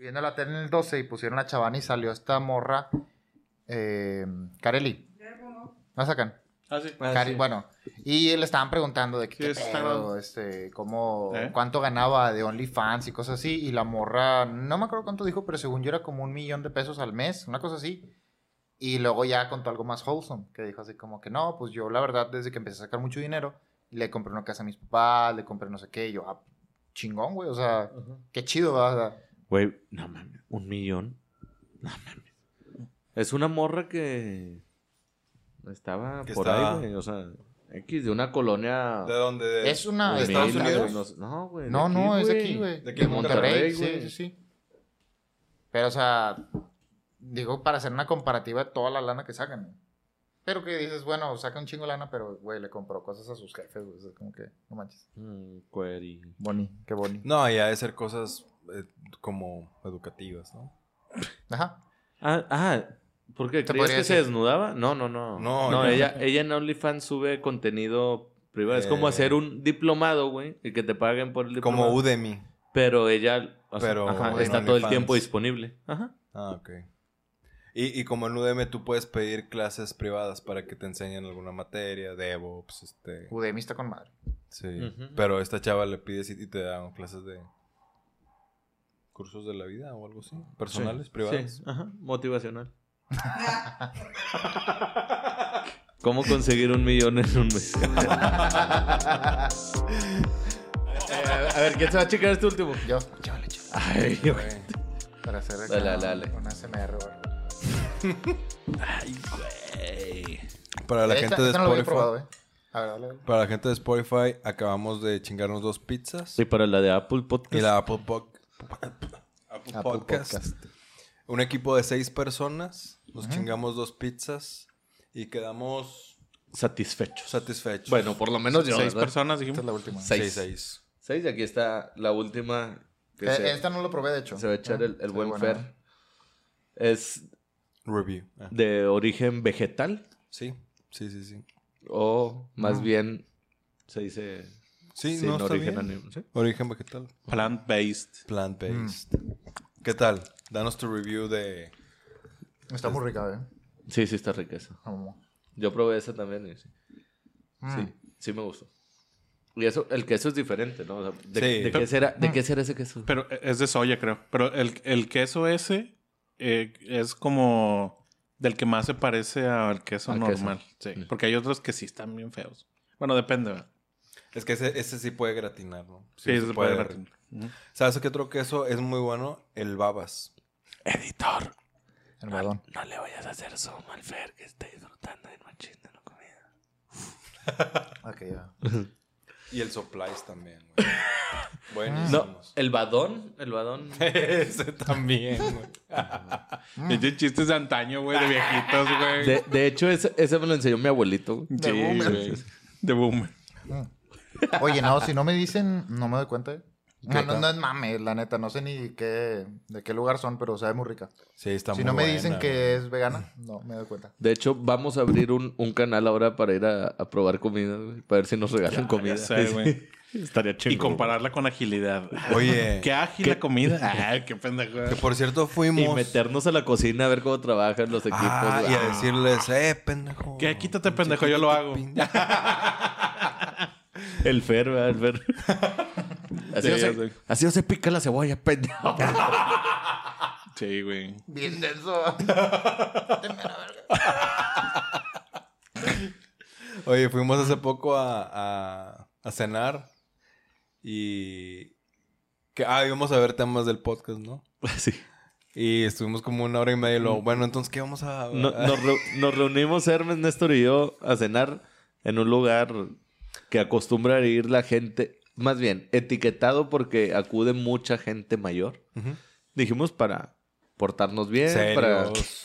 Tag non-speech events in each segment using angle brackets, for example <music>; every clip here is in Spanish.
viendo la tele en el 12 y pusieron a Chavani y salió esta morra, eh, Carelli. ¿La sacan? Ah, sí. Ah, Cari- sí. Bueno, y le estaban preguntando de que, Sí, qué pedo, este, cómo, ¿Eh? cuánto ganaba de OnlyFans y cosas así, y la morra, no me acuerdo cuánto dijo, pero según yo era como un millón de pesos al mes, una cosa así, y luego ya contó algo más wholesome, que dijo así como que no, pues yo la verdad desde que empecé a sacar mucho dinero, le compré una casa a mis papás, le compré no sé qué, y yo, ah, chingón, güey, o sea, qué chido, ¿verdad? Güey, no mames, un millón. No mames. Es una morra que estaba Que por ahí, güey. O sea, X de una colonia. ¿De dónde? De- Es una de Estados Unidos. no güey. No, aquí, no, es de aquí, güey. De De, Monterrey, Monterrey, sí, güey. sí, sí. Pero, o sea, digo, para hacer una comparativa de toda la lana que sacan. Pero que dices, bueno, saca un chingo de lana, pero, güey, le compró cosas a sus jefes, güey. Es como que, no manches. Mm, query. Boni, qué boni. No, ya de ser cosas eh, como educativas, ¿no? Ajá. Ah, ah, ¿por qué? Te ¿Creías que se desnudaba? No, no, no. No, No, ella, ella en OnlyFans sube contenido privado. Es como Eh. hacer un diplomado, güey, y que te paguen por el diplomado. Como Udemy. Pero ella o sea, Pero ajá, está todo el tiempo disponible. Ajá. Ah, ok. Y, y como en Udemy tú puedes pedir clases privadas para que te enseñen alguna materia, DevOps, este... Udemy está con madre. Sí. Pero esta chava le pides y y te dan clases de... Cursos de la vida o algo así. Personales, Sí, privadas. Sí, ajá, motivacional. <laughs> ¿Cómo conseguir un millón en un mes? <laughs> Eh, a ver, ¿quién se va a checar este último? Yo, chavale, chavale. Ay, Güey. Para hacer Dale, dale, dale. una SMR, güey. ay, güey. Para la Esta- gente de esta no lo había Spotify... probado, eh. A ver, dale, dale. Para la gente de Spotify, acabamos de chingarnos dos pizzas. Sí, para la de Apple Podcast. Y la Apple, Pod- Apple Apple Podcast. Podcast. Un equipo de seis personas. Nos chingamos dos pizzas. Y quedamos Satisfechos. satisfechos. Bueno, por lo menos yo. Seis ¿verdad? personas, Esta dijimos. es la última. Seis. seis, seis. Seis, y aquí está la última. Que Eh, se, Esta no lo probé, de hecho. se va a echar el, el Está buen buena, Fer. Es Review. Ah, de origen vegetal. Sí, sí, sí, sí. O más bien se dice Sí, sin no está origen bien. animal. ¿sí? Origen vegetal. Plant-based. Plant-based. ¿Qué tal? Danos tu review de... Está muy rica, eh. Sí, sí está rica esa. Amo. Yo probé esa también y sí. Mm. Sí, sí me gustó. Y eso, el queso es diferente, ¿no? O sea, ¿de, Sí. de qué será, ¿De qué será ese queso? Pero es de soya, creo. Pero el, el queso ese eh, es como del que más se parece al queso Al queso. normal. Sí. Mm. Porque hay otros que sí están bien feos. Bueno, depende. ¿verdad? Es que ese, ese sí puede gratinar, ¿no? Sí, se se puede derretir. gratinar. ¿Sabes qué otro queso es muy bueno? El babas. Editor. El balón. No le vayas a hacer zoom al Fer que está disfrutando de machín de la comida. <laughs> Ok, ya. Y el supplies también, güey. <laughs> No, Buenísimos. el badón, el badón. <laughs> Ese también, güey. Es de chistes de antaño, güey, de viejitos, güey. De, de hecho, ese, ese me lo enseñó mi abuelito. Sí, de boomer. güey. De boomer. Oye, no, si no me dicen, no me doy cuenta. eh. No, ¿Qué no, no es mame, la neta. No sé ni qué, de qué lugar son, pero sabe muy rica. Sí, está si muy no me dicen que es vegana, no me doy cuenta. De hecho, vamos a abrir un, un canal ahora para ir a, a probar comida, güey, para ver si nos regalan comida. Ya sé, güey. <laughs> Estaría chido. Y compararla con agilidad. Oye, <laughs> Qué ágil la comida. <laughs> Ay, qué pendejo. que por cierto fuimos... Y meternos a la cocina a ver cómo trabajan los equipos. Ah, y a decirles, eh, pendejo. Que quítate, pendejo, yo lo hago. El Fer, ¿verdad? El Fer. <laughs> así, Sí, no ya se, sé. así no se pica la cebolla, pendejo. <laughs> Sí, güey. Bien denso. Oye, fuimos hace poco a, a, a cenar y... Que, ah, íbamos a ver temas del podcast, ¿no? <laughs> sí. Y estuvimos como una hora y media y luego, bueno, entonces, ¿qué vamos a...? No- nos, reu- nos reunimos Hermes, Néstor y yo a cenar en un lugar que acostumbra a ir la gente, más bien etiquetado porque acude mucha gente mayor. Dijimos para portarnos bien, para Serios.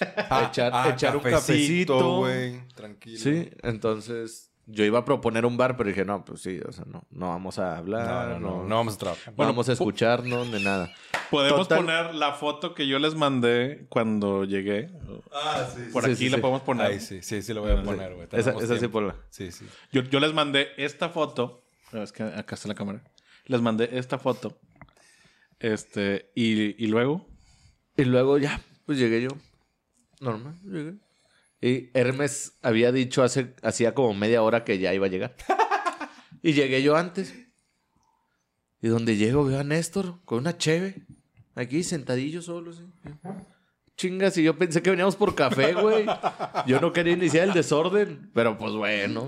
echar, echar un cafecito. güey. Tranquilo. Sí, entonces yo iba a proponer un bar, pero dije, no, pues sí, o sea, no, no vamos a No, hablar, no, no, no vamos a trabajar. no Bueno, vamos a escucharnos ni nada. Podemos Total- poner la foto que yo les mandé cuando llegué. Ah, sí. Por Sí, aquí sí, la sí. podemos poner. Ahí sí, sí, sí lo voy a poner, güey. Esa, esa sí tiempo. por la... Sí, sí. Yo, yo les mandé esta foto. No, Es que acá está la cámara. Les mandé esta foto. Este, y, y luego. Y luego ya, pues llegué yo. Normal, llegué. Y Hermes había dicho hace, hacía como media hora que ya iba a llegar. <laughs> y llegué yo antes. Y donde llego veo a Néstor con una cheve. Aquí sentadillo solo, sí. Chingas, y yo pensé que veníamos por café, güey. Yo no quería iniciar el desorden, pero pues bueno.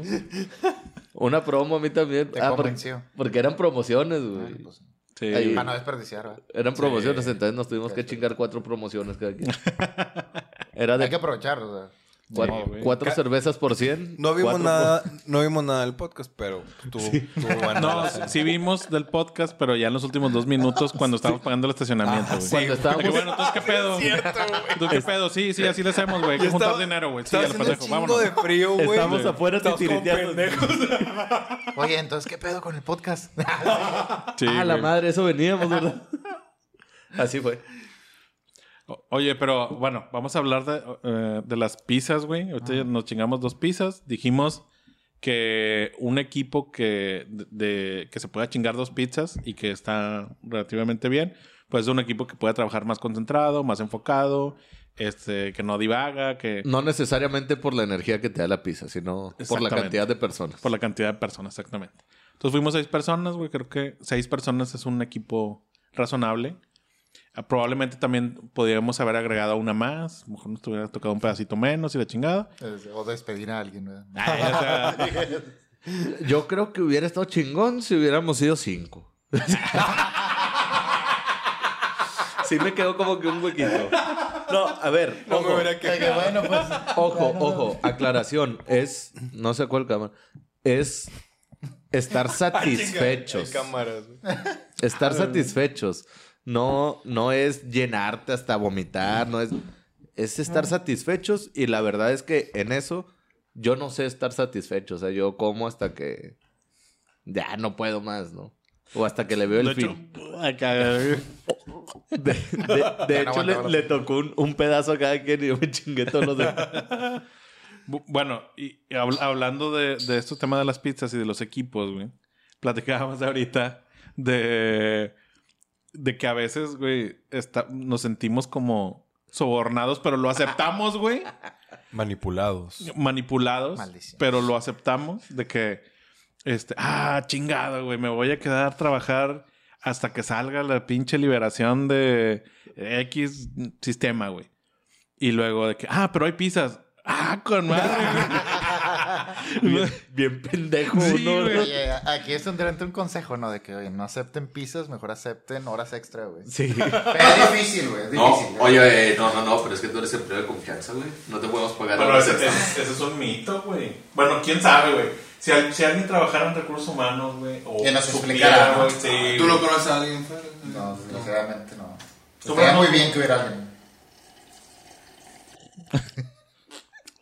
Una promo a mí también. Te Ah, convenció. porque eran promociones, Ah, güey. pues, Sí. Ahí. Para no desperdiciar, ¿verdad? Eran promociones, entonces nos tuvimos que chingar cuatro promociones cada quien. <laughs> Era Hay de que aprovechar, o sea. Cuatro, güey. cuatro cervezas por cien. No vimos cuatro nada, <laughs> no vimos nada del podcast, pero tuvo, tuvo buena No, relación. sí vimos del podcast, pero ya en los últimos dos minutos cuando estábamos pagando el estacionamiento, Ah, güey. sí, Cuando estábamos, bueno, ¿tú qué pedo? ¿Tú qué pedo? Sí, sí, así le hacemos, güey. Que juntar dinero, güey. Sí, Estaba a lo haciendo un pendejo. Vámonos. de frío, güey. Estamos afuera pendejos. Oye, entonces, ¿qué pedo con el podcast? Sí, ah, la madre, eso veníamos, ¿verdad? <laughs> Así fue. Oye, pero bueno, vamos a hablar de, eh, de las pizzas, güey. Ahorita nos chingamos dos pizzas. Dijimos que un equipo que, de, que se pueda chingar dos pizzas y que está relativamente bien, pues es un equipo que pueda trabajar más concentrado, más enfocado, este, que no divaga, que No necesariamente por la energía que te da la pizza, sino por la cantidad de personas. por la cantidad de personas, exactamente. Entonces fuimos seis personas, güey. Creo que seis personas es un equipo razonable. Ah, Probablemente también podríamos haber agregado una más. A lo mejor nos hubiera tocado un pedacito menos y la chingada. o despedir a alguien, ¿verdad? <laughs> Ay, o sea, <laughs> Yo creo que hubiera estado chingón si hubiéramos sido cinco. <laughs> sí me quedó como que un huequito. No, a ver, No me ojo, hubiera bueno, pues. ojo, ojo, aclaración. Es, no sé cuál cámara, es estar satisfechos. Cámaras, güey. Estar satisfechos. No, no es llenarte hasta vomitar, no es. Es estar satisfechos. Y la verdad es que en eso yo no sé estar satisfecho. O sea, yo como hasta que ya no puedo más, ¿no? O hasta que le veo el de hecho, fin. acá, <laughs> De, de- de hecho, le, le tocó un, un pedazo a cada quien y yo me chingué todos los demás. <laughs> Bu- Bueno, y, y habl- hablando de, de estos temas de las pizzas y de los equipos, güey. Platicábamos ahorita de, de que a veces, güey, está- nos sentimos como sobornados, pero lo aceptamos, <laughs> güey. Manipulados. manipulados, Maldición. pero lo aceptamos de que, este, ah, chingado, güey, me voy a quedar a trabajar hasta que salga la pinche liberación de X sistema, güey. Y luego de que, ah, pero hay pizzas. Ah, con madre. <laughs> Bien, bien pendejo Sí, uno. güey. ¿no? Oye, aquí es donde entra un consejo, ¿no? De que, oye, no acepten pizzas, mejor acepten horas extra, güey. Sí. Pero es difícil, güey. Es No, difícil. oye, eh, no, no, no, pero es que tú eres empleado de confianza, güey. No te podemos pagar Pero ese, extras. ese- ese es un mito, güey. Bueno, quién sabe, güey. Si, al- si alguien trabajara en recursos humanos, güey. o Que nos explicara, ¿no? güey, sí, ¿Tú no güey. conoces a alguien, Fer? No, sinceramente no. Tú, Estaría muy bien que hubiera alguien.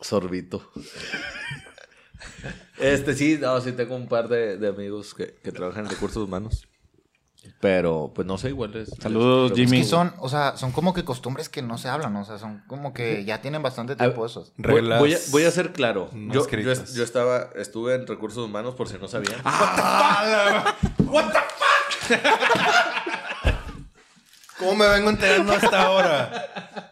Sorbito. Este sí, no, sí tengo un par de, de amigos que, que trabajan en recursos humanos. Pero, pues no sé, igual es. Saludos, les- Es Jimmy. que son, o sea, son como que costumbres que no se hablan, ¿no? o sea, son como que ya tienen bastante A- tiempo esos. Voy, Reglas. voy a, voy a ser claro. no Yo, yo, yo estaba, estuve en recursos humanos por si no sabían. ¿Cómo me vengo enterando hasta ahora?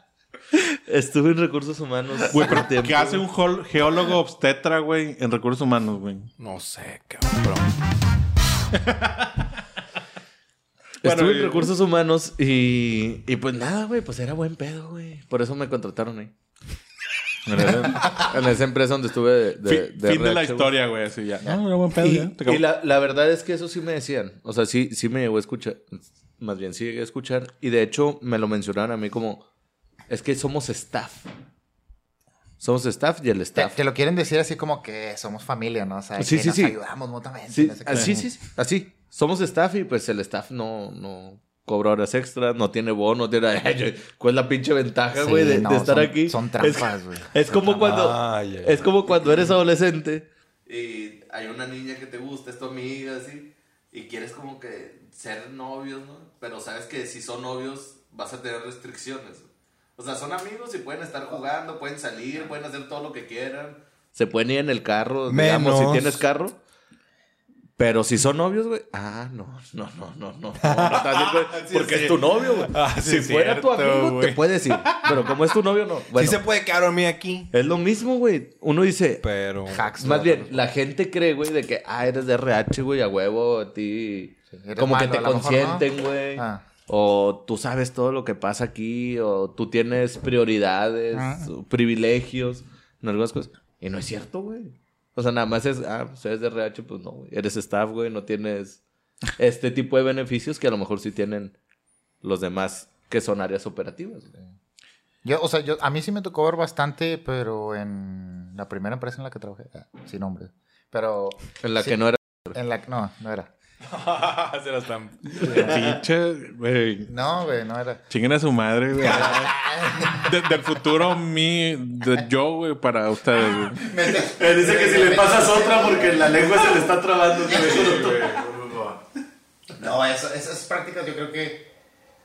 Estuve en recursos humanos. Güey, pero tiempo. ¿qué hace un geólogo obstetra, güey, en recursos humanos, güey? No sé, cabrón. <laughs> Estuve Bueno, en y- recursos humanos y, y pues nada, güey, pues era buen pedo, güey. Por eso me contrataron ahí. en esa empresa donde estuve de, de, Fin, de fin de la RH, historia, güey, así ya. No, era buen pedo, Y, ya. Y la, la verdad es que eso sí me decían. O sea, sí, sí me llegó a escuchar. Más bien, sí llegué a escuchar. Y de hecho, me lo mencionaron a mí como... Es que somos staff. Somos staff y el Te, staff. te lo quieren decir así como que somos familia, ¿no? O sea, Sí, que sí, nos sí. ayudamos mutuamente. Sí, no sé qué. así, sí, sí, así. Somos staff y pues el staff no, no cobra horas extras, no tiene bono, no tiene... <laughs> ¿Cuál es la pinche ventaja, Sí, güey, de, no, de estar son- aquí? Son trampas, güey. Es como cuando... Ay, ay, Es como cuando eres adolescente. Y hay una niña que te gusta, es tu amiga, así. Y quieres como que ser novios, ¿no? Pero sabes que si son novios vas a tener restricciones. O sea, son amigos y pueden estar jugando, pueden salir, pueden hacer todo lo que quieran. Se pueden ir en el carro, Menos. digamos, si tienes carro. Pero si son novios, güey. Ah, no, no, no, no, no. no, no te a decir, <laughs> porque es tu novio, güey. Ah, sí si fuera tu cierto, amigo, te güey. puedes ir. Pero como es tu novio, no. Bueno, sí se puede quedar dormida aquí. es lo mismo, güey. Uno dice, Pero. Hacks, más ¿no? bien, la gente cree, güey, de que, ah, eres de RH, güey, a huevo, a ti. eres como que malo, te a lo mejor, ¿no? consienten, güey. Ah. O tú sabes todo lo que pasa aquí, o tú tienes prioridades, Ah. o privilegios en algunas cosas. Y no es cierto, güey. O sea, nada más es, ah, pues eres de RH, pues no, güey. Eres staff, güey, no tienes este tipo de beneficios que a lo mejor sí tienen los demás que son áreas operativas. güey. Yo, o sea, yo, a mí sí me tocó ver bastante, pero en la primera empresa en la que trabajé, ah, sin nombre. Pero En la Sí. que no era. en la no, no era. <laughs> Se la están- Pinche, güey. No, güey, no era. Chinguen a su madre, güey. <laughs> De- del futuro mi, de yo, güey, para ustedes, güey. Eh, dice que si le pasas otra porque la lengua se le está trabando. No, eso- esas prácticas yo creo que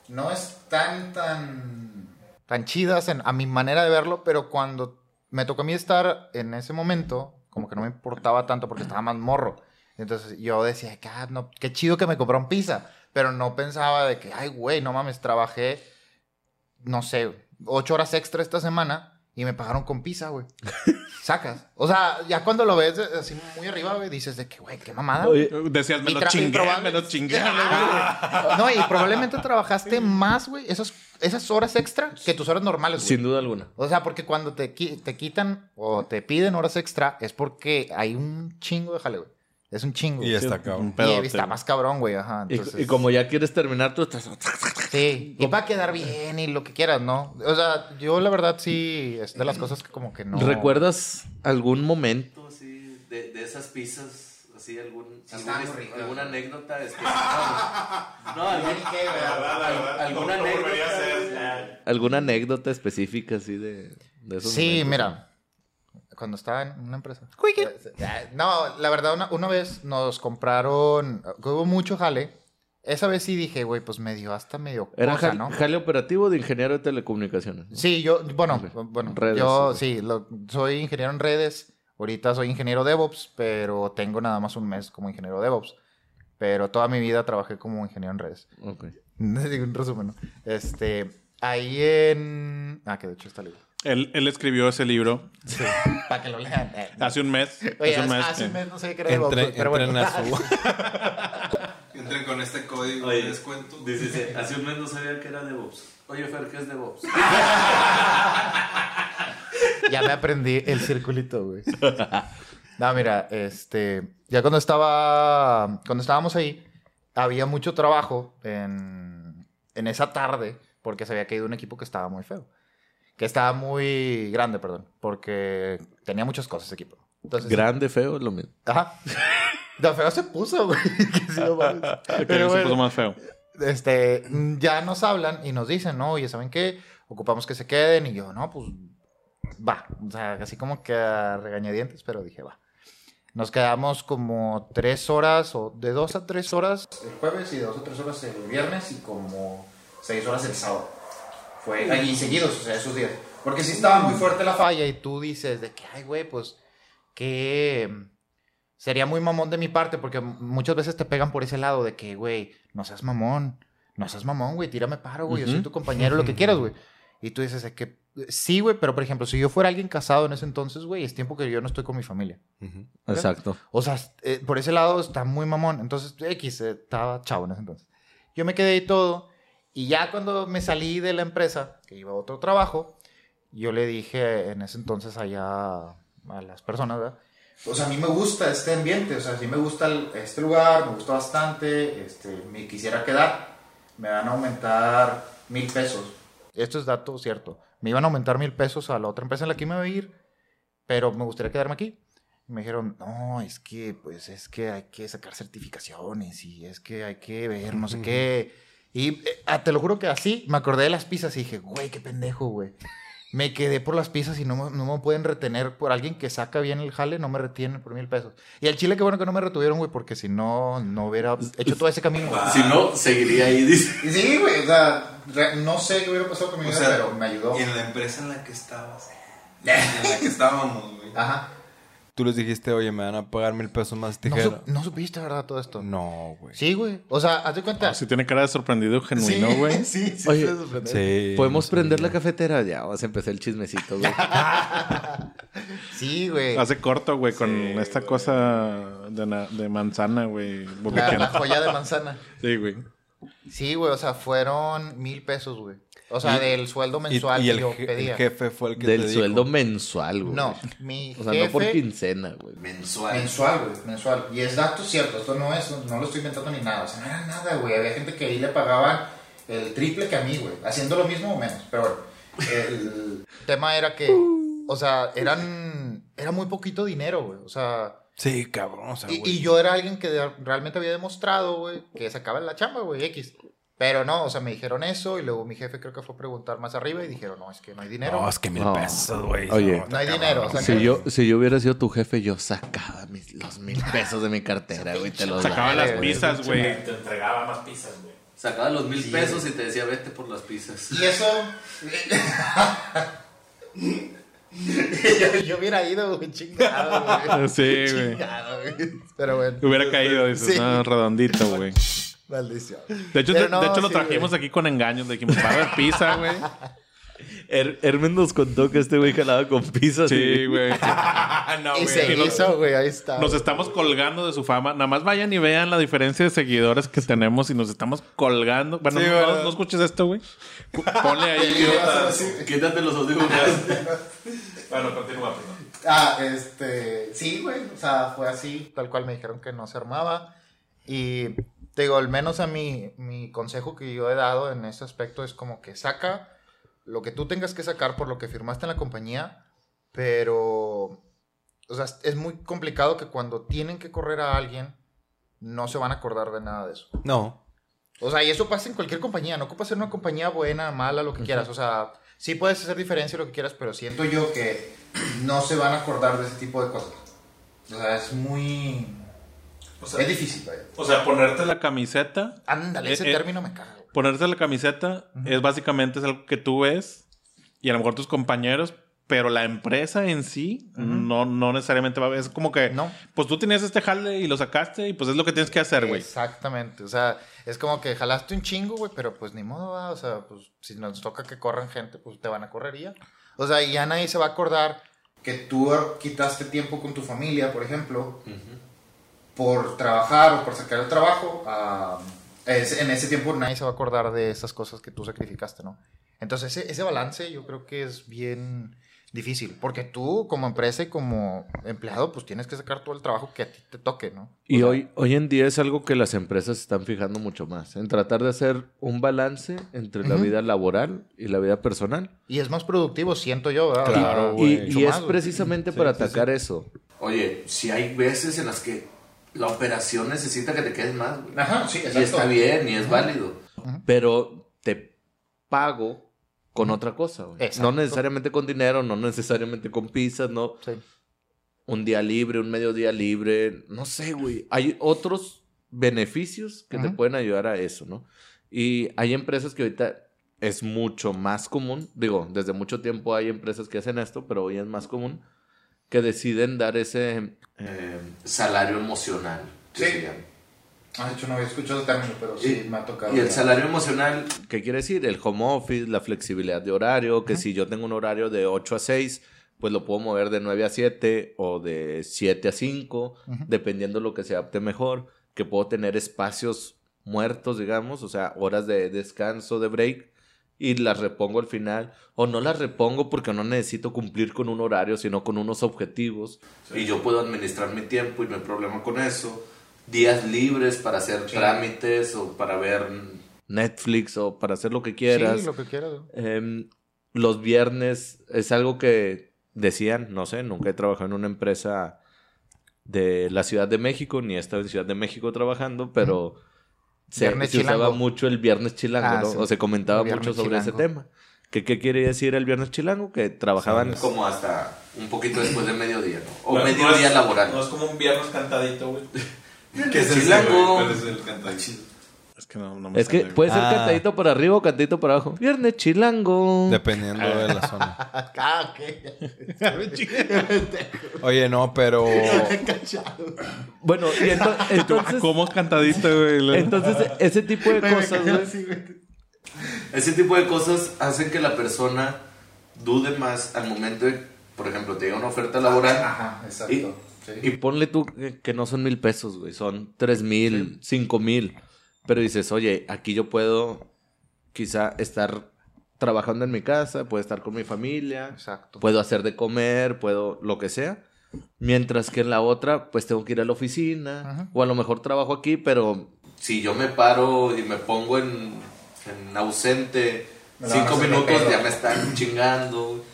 no están tan, tan chidas en- a mi manera de verlo, pero cuando me tocó a mí estar en ese momento, como que no me importaba tanto porque estaba más morro. Entonces yo decía, ah, no, qué chido que me compraron pizza, pero no pensaba de que, ay, güey, no mames, trabajé, no sé, ocho horas extra esta semana y me pagaron con pizza, güey. <laughs> Sacas. O sea, ya cuando lo ves eh, así muy arriba, güey, dices de que, güey, qué mamada. Oye, Decías, me lo chingué, me lo chingué. <laughs> No, y probablemente trabajaste más, güey, esas, esas horas extra que tus horas normales, güey. sin duda alguna. O sea, porque cuando te, te quitan o te piden horas extra es porque hay un chingo de jale, güey. Es un chingo. Y está cabrón. Y está más cabrón, güey, ajá. Y, Entonces, y como ya quieres terminar, tú estás. Sí, y va a quedar bien y lo que quieras, ¿no? O sea, yo la verdad sí, es de las cosas que como que no... ¿Recuerdas algún momento? Así, de, de esas pizzas, así, algún, Sí, alguna anécdota específica. <laughs> no, algún- al- alguna anécdota. ¿Alguna anécdota específica así de, de esos Sí, momentos? mira. Cuando estaba en una empresa. Eh, No, la verdad, una, una vez nos compraron. Hubo mucho jale. Esa vez sí dije, güey, pues me dio hasta medio Era cosa, jale, ¿no? jale operativo de ingeniero de telecomunicaciones. ¿no? Sí, yo, bueno, bueno, Redes, yo sí, lo- soy ingeniero en redes. Ahorita soy ingeniero DevOps, pero tengo nada más un mes como ingeniero DevOps. Pero toda mi vida trabajé como ingeniero en redes. Ok. <laughs> Digo un resumen, ¿no? Este, ahí en... Ah, que de hecho está libre. Él, él escribió ese libro Para que lo lean. Eh, hace un mes. Oye, hace un mes. hace un que- mes no sé qué era DevOps, Entre- pero bueno. entren a su. <laughs> Entren con este código Oye, de descuento. Dice, dice, hace un mes no sabía que era DevOps. Oye, Fer, ¿qué es DevOps? <laughs> Ya me aprendí el circulito, güey. No, mira, este, ya cuando estaba, cuando estábamos ahí, había mucho trabajo en, en esa tarde, porque se había caído un equipo que estaba muy feo. Que estaba muy grande, perdón, porque tenía muchas cosas ese equipo. Entonces, Grande, feo, es lo mismo. Ajá. <laughs> No, feo se puso, güey. <laughs> Que sí, no mames. <laughs> que Pero se bueno puso más feo. este, ya nos hablan y nos dicen, no, oye, ¿saben qué? Ocupamos que se queden. Y yo, no, pues, va. O sea, así como que a regañadientes, pero dije, va. Nos quedamos como tres horas, o de dos a tres horas el jueves y de dos a tres horas el viernes y como seis horas el sábado. Fue ahí seguidos, o sea, esos días. Porque sí estaba muy fuerte la falla y tú dices de que, ay, güey, pues, que sería muy mamón de mi parte porque muchas veces te pegan por ese lado de que, güey, no seas mamón, no seas mamón, güey, tírame paro, güey, yo soy tu compañero, lo que <laughs> quieras, güey. Y tú dices de que sí, güey, pero por ejemplo, si yo fuera alguien casado en ese entonces, güey, es tiempo que yo no estoy con mi familia. Ujú. Exacto. O sea, eh, por ese lado está muy mamón. Entonces, X, eh, estaba chavo en ese entonces. Yo me quedé y todo. Y ya cuando me salí de la empresa, que iba a otro trabajo, yo le dije en ese entonces allá a las personas, ¿verdad? O sea, a mí me gusta este ambiente, o sea, sí me gusta el- este lugar, me gusta bastante, este, me quisiera quedar. Me van a aumentar mil pesos. Esto es dato cierto. Me iban a aumentar mil pesos a la otra empresa en la que me iba a ir, pero me gustaría quedarme aquí. Y me dijeron, no, es que, pues, es que hay que sacar certificaciones y es que hay que ver no sé qué. Y eh, ah, te lo juro que así me acordé de las pizzas y dije, güey, qué pendejo, güey. Me quedé por las pizzas y no, me- no me pueden retener por alguien que saca bien el jale, no me retienen por mil pesos. Y al chile, qué bueno que no me retuvieron, güey, porque si no, no hubiera hecho todo ese camino. güey. Si no, seguiría ahí, dice. Y sí, güey, o sea, re- no sé qué hubiera pasado con mi O vida, sea, pero me ayudó. Y en la empresa en la que estabas. <laughs> En la que estábamos, güey. Ajá. Tú les dijiste, oye, me van a pagar mil pesos más No, tijera. su- no supiste, ¿verdad? Todo esto. No, güey. Sí, güey. O sea, haz de cuenta. Ah, sí tiene cara de sorprendido genuino, Sí, güey. <laughs> Sí, sí, Oye, se sorprendió. Sí. ¿Podemos no prender la cafetera? Ya, vamos a empezar el chismecito, güey. <laughs> Sí, güey. Hace corto, güey, con esta cosa de, na- de manzana, güey. La, la joya de manzana. Sí, güey. Sí, güey. O sea, fueron mil pesos, güey. O sea, Y- del sueldo mensual y que el, yo je- pedía. el jefe fue el que te Del dijo. sueldo mensual, güey. No, mi O sea, jefe... no por quincena, güey. Mensual. Mensual, güey, mensual. Y es dato cierto, esto no es, no lo estoy inventando ni nada. O sea, no era nada, güey. Había gente que ahí le pagaban el triple que a mí, güey. Haciendo lo mismo o menos. Pero bueno, el <laughs> tema era que, o sea, eran, era muy poquito dinero, güey. O sea, Sí, cabrón. O sea, y, yo era alguien que de- realmente había demostrado, güey, que sacaba la chamba, güey, X. Pero no, o sea, me dijeron eso y luego mi jefe creo que fue a preguntar más arriba y dijeron, no, es que no hay dinero. No, es que mil No. pesos, güey. Oye. No hay cabrón. dinero, o sea, Si que- yo, si yo hubiera sido tu jefe, yo sacaba mis, los mil pesos de mi cartera, güey. Te los Sacaba las pizzas, güey. Te entregaba más pizzas, güey. Sacaba los mil Sí, pesos y te decía, vete por las pizzas. Y eso. <laughs> <laughs> yo, <laughs> yo hubiera ido, güey, chingado, güey. Sí, güey. Chingado, güey. Pero bueno. Hubiera caído, dices, Sí. no, redondito, güey. Maldición. De hecho, de, no, de hecho lo trajimos güey. aquí con engaños. Le dijimos, va a haber pizza, güey. Her- Hermes nos contó que este güey jalaba con pizzas. Sí, y- güey. <laughs> no, Y güey. se hizo, güey, ahí está. Nos estamos colgando de su fama. Nada más vayan y vean la diferencia de seguidores que tenemos y nos estamos colgando. Bueno, Sí, no, ¿verdad? no- no escuches esto, güey. Ponle ahí. <laughs> Quítate los audífonos. Bueno, continúa, perdón. Ah, este. Sí, güey. O sea, fue así, tal cual me dijeron que no se armaba. Y te digo, al menos a mí, mi consejo que yo he dado en ese aspecto es como que saca lo que tú tengas que sacar por lo que firmaste en la compañía, pero. O sea, es muy complicado que cuando tienen que correr a alguien, no se van a acordar de nada de eso. No. O sea, y eso pasa en cualquier compañía. No ocupa ser una compañía buena, mala, lo que quieras. O sea, sí puedes hacer diferencia lo que quieras, pero siento yo que <clears throat> no se van a acordar de ese tipo de cosas. O sea, es muy. O sea, Es difícil, güey. o sea ponerte la... La camiseta. Ándale, ese Eh, eh. término me caga. Ponerte la camiseta es básicamente es algo que tú ves y a lo mejor tus compañeros, pero la empresa en sí no, no necesariamente va a ver. Es como que, No. pues tú tenías este jale y lo sacaste y pues es lo que tienes que hacer, güey. Exactamente. O sea, es como que jalaste un chingo, güey, pero pues ni modo, va. O sea, pues si nos toca que corran gente, pues te van a correr y ya. O sea, y ya nadie se va a acordar que tú quitaste tiempo con tu familia, por ejemplo, por trabajar o por sacar el trabajo. ah, es- en ese tiempo nadie se va a acordar de esas cosas que tú sacrificaste, ¿no? Entonces, ese, ese balance yo creo que es bien difícil, porque tú como empresa y como empleado, pues tienes que sacar todo el trabajo que a ti te toque, ¿no? Y O sea, hoy, hoy en día es algo que las empresas se están fijando mucho más. En tratar de hacer un balance entre la vida laboral y la vida personal. Y es más productivo, siento yo, ¿verdad? Claro. Y, y es precisamente para atacar eso. Oye, si hay veces en las que la operación necesita que te quedes más, güey. Ajá, sí, Y exacto. está bien, y es válido. Pero te pago con otra cosa. güey. Exacto. No necesariamente con dinero, no necesariamente con pizzas, no. Sí. Un día libre, un mediodía libre. No sé, güey. Hay otros beneficios que te pueden ayudar a eso, ¿no? Y hay empresas que ahorita es mucho más común. Digo, desde mucho tiempo hay empresas que hacen esto, pero hoy es más común que deciden dar ese Eh, salario emocional. que Sí. Ah, de hecho, no había escuchado el término, pero sí Y- me ha tocado. Y el ya. salario emocional, ¿Qué quiere decir? El home office, la flexibilidad de horario, que si yo tengo un horario de 8 a 6, pues lo puedo mover de 9 a 7 o de 7 a 5, Ujú. dependiendo lo que se adapte mejor, que puedo tener espacios muertos, digamos, o sea, horas de descanso, de break, y las repongo al final, o no las repongo porque no necesito cumplir con un horario, sino con unos objetivos. y yo puedo administrar mi tiempo y no hay problema con eso. Días libres para hacer Sí. trámites o para ver... Netflix o para hacer lo que quieras. Sí, lo que quieras. Em, los viernes es algo que decían, no sé, nunca he trabajado en una empresa de la Ciudad de México, ni he estado en Ciudad de México trabajando, pero se, Viernes se usaba mucho el viernes chilango, Ah, ¿no? sí. O se comentaba mucho sobre ese tema. ¿Qué, ¿Qué quiere decir el viernes chilango? Que trabajaban... Como hasta un poquito después de mediodía, ¿no? O No- no mediodía es- laboral. No es como un viernes cantadito, güey. <laughs> ¿Qué es el chilango? ¿Cuál es el cantadito? Es que no, no me Es que sale, puede ser Ah. cantadito para arriba o cantadito para abajo. Viernes chilango. Dependiendo de la zona. <laughs> Ah, ok. <laughs> Oye, no, pero. <laughs> Bueno, y ento- entonces, ¿Cómo cantadito, güey? entonces ese tipo de cosas, güey. Ese tipo de cosas hacen que la persona dude más al momento de, por ejemplo, te llega una oferta laboral Ajá, exacto. y, Y ponle tú que, que no son mil pesos, güey. Son tres mil, cinco mil. Pero dices, oye, aquí yo puedo quizá estar trabajando en mi casa, puedo estar con mi familia, Exacto. puedo hacer de comer, puedo lo que sea. Mientras que en la otra, pues tengo que ir a la oficina. Ajá. O a lo mejor trabajo aquí, pero si yo me paro y me pongo en, en ausente Me cinco minutos, ya me están <clears throat> chingando.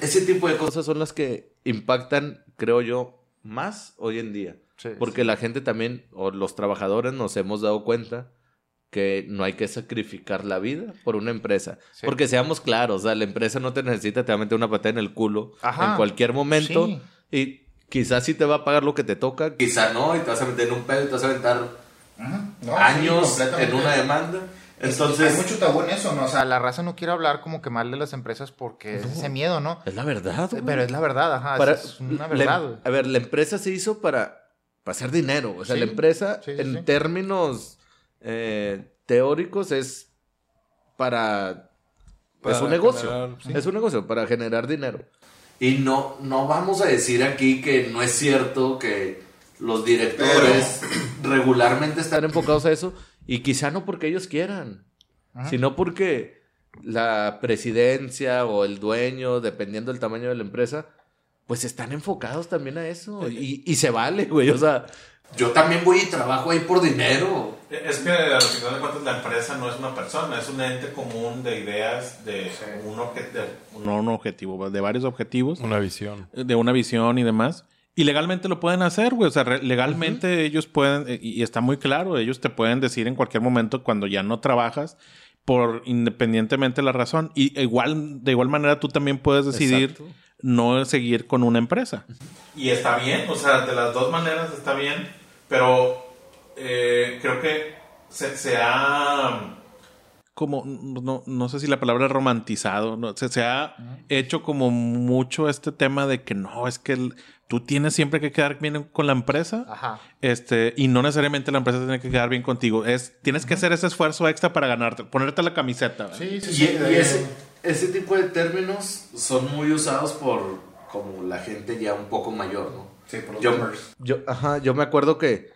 Ese tipo de cosas son las que impactan, creo yo, más hoy en día. Sí, Porque la gente también, o los trabajadores, nos hemos dado cuenta que no hay que sacrificar la vida por una empresa. Sí. Porque seamos claros, o sea, la empresa no te necesita, te va a meter una patada en el culo Ajá. en cualquier momento. Sí. Y quizás sí te va a pagar lo que te toca. Quizá no, y te vas a meter en un pedo y te vas a aventar. No, años sí, en una demanda. Hay Entonces, mucho tabú en eso, ¿no? O sea, la raza no quiere hablar como que mal de las empresas porque es ese miedo, ¿no? Es la verdad. güey. Pero es la verdad, ajá. Para- es una la- verdad, güey. a ver, la empresa se hizo para, para hacer dinero. O sea, Sí. la empresa, Sí, sí, en sí. términos eh, teóricos, es para... es un negocio. generar- sí. Es un negocio para generar dinero. y no, no vamos a decir aquí que no es cierto que los directores regularmente Están están enfocados a eso. Y quizá no porque ellos quieran, Ajá. sino porque la presidencia o el dueño, dependiendo del tamaño de la empresa, pues están enfocados también a eso. Y, y se vale, güey. O sea, Yo también voy y trabajo ahí por dinero. Es que al final de cuentas la empresa no es una persona, es un ente común de ideas, de un objetivo. No un objetivo, de varios objetivos, Una visión. de una visión y demás. Y legalmente lo pueden hacer, güey. O sea, legalmente ellos pueden, eh, y y está muy claro, ellos te pueden decir en cualquier momento cuando ya no trabajas, por independientemente de la razón. Y igual, de igual manera tú también puedes decidir Exacto. No seguir con una empresa. Y está bien, o sea, de las dos maneras está bien, pero eh, creo que se, se ha... como, no, no sé si la palabra es romantizado, ¿no? se, se ha hecho como mucho este tema de que no, es que el- tú tienes siempre que quedar bien con la empresa Ajá. este, y no necesariamente la empresa tiene que quedar bien contigo. Es, tienes que hacer ese esfuerzo extra para ganarte, ponerte la camiseta. ¿verdad? Sí, sí, Y, sí. y de- ese, ese tipo de términos son muy usados por como la gente ya un poco mayor, ¿no? Sí, por los Yo- boomers. Yo, ajá, yo me acuerdo que,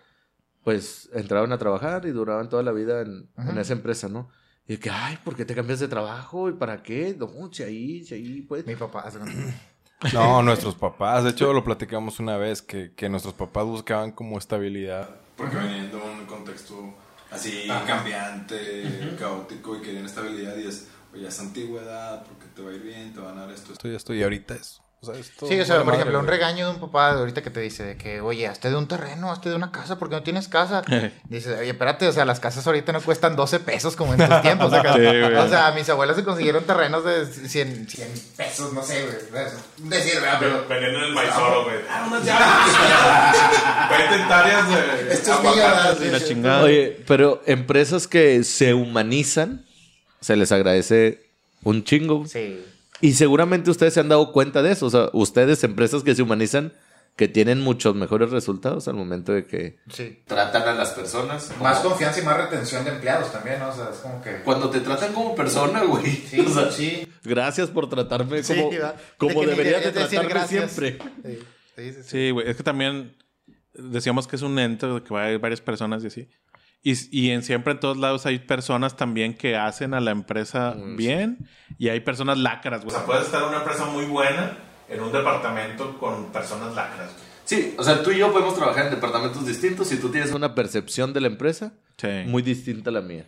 pues, entraban a trabajar y duraban toda la vida en, en esa empresa, ¿no? Y que, ay, ¿por qué te cambias de trabajo? ¿Y para qué? No, si ahí, si ahí, pues. Mi papá. hace- <clears throat> No, nuestros papás. De hecho, lo platicamos una vez que, que nuestros papás buscaban como estabilidad. Porque venían de un contexto así cambiante, caótico y querían estabilidad y es, oye, es antigüedad, porque te va a ir bien, te van a dar esto, esto. Y esto. Y ahorita es. O sea, Sí, o sea, por madre, ejemplo, un güey. regaño de un papá de ahorita que te dice de que, oye, hazte de un terreno, hazte de una casa, porque no tienes casa. <laughs> Dices, oye, espérate, o sea, las casas ahorita no cuestan 12 pesos como en tus <laughs> tiempos. O sea, Sí, güey. o sea, mis abuelas se consiguieron terrenos de 100, 100 pesos, no sé, güey. Un decir, ¿verdad? Pero, Vendiendo en el maizoro, güey. Ah, unas <laughs> llaves. 20 hectáreas de... esto es la chingada. Oye, pero empresas que se humanizan, se les agradece un chingo. Sí. Y seguramente ustedes se han dado cuenta de eso. O sea, ustedes, empresas que se humanizan, que tienen muchos mejores resultados al momento de que... Sí. Tratan a las personas. como- Más confianza y más retención de empleados también, ¿no? O sea, es como que... Cuando te tratan como persona, güey. Sí, <laughs> O sea, sí. Gracias por tratarme Sí, como, como De deberías de tratarme gracias. siempre. Sí, sí, sí, sí. Sí, güey. Es que también decíamos que es un ente que va a haber varias personas y así. Y, y en siempre en todos lados hay personas también que hacen a la empresa bien y hay personas lácaras, O sea, puedes estar en una empresa muy buena en un departamento con personas lacras, güey. Sí, o sea, tú y yo podemos trabajar en departamentos distintos y tú tienes Es una percepción de la empresa Sí. muy distinta a la mía.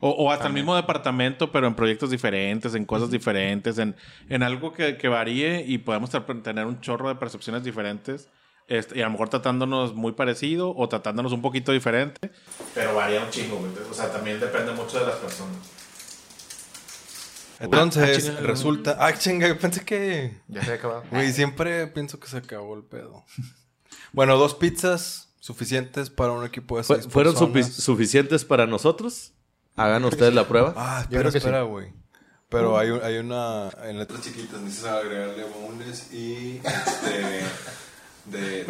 O, o hasta el mismo departamento, pero en proyectos diferentes, en cosas diferentes, en, en algo que, que varíe y podemos tener un chorro de percepciones diferentes. Este, y a lo mejor tratándonos muy parecido o tratándonos un poquito diferente. Pero varía un chingo, güey. O sea, también depende mucho de las personas. Entonces, resulta. Ah, chinga, yo pensé que. Ya se había acabado. Güey, siempre pienso que se acabó el pedo. Bueno, dos pizzas, Suficientes para un equipo de Fue- seis ¿Fueron sufi- suficientes para nosotros? Hagan ustedes la prueba. Ah, espera, espera, güey. Pero hay, un- hay una... En letras chiquitas Necesitas agregarle boneless y este. De.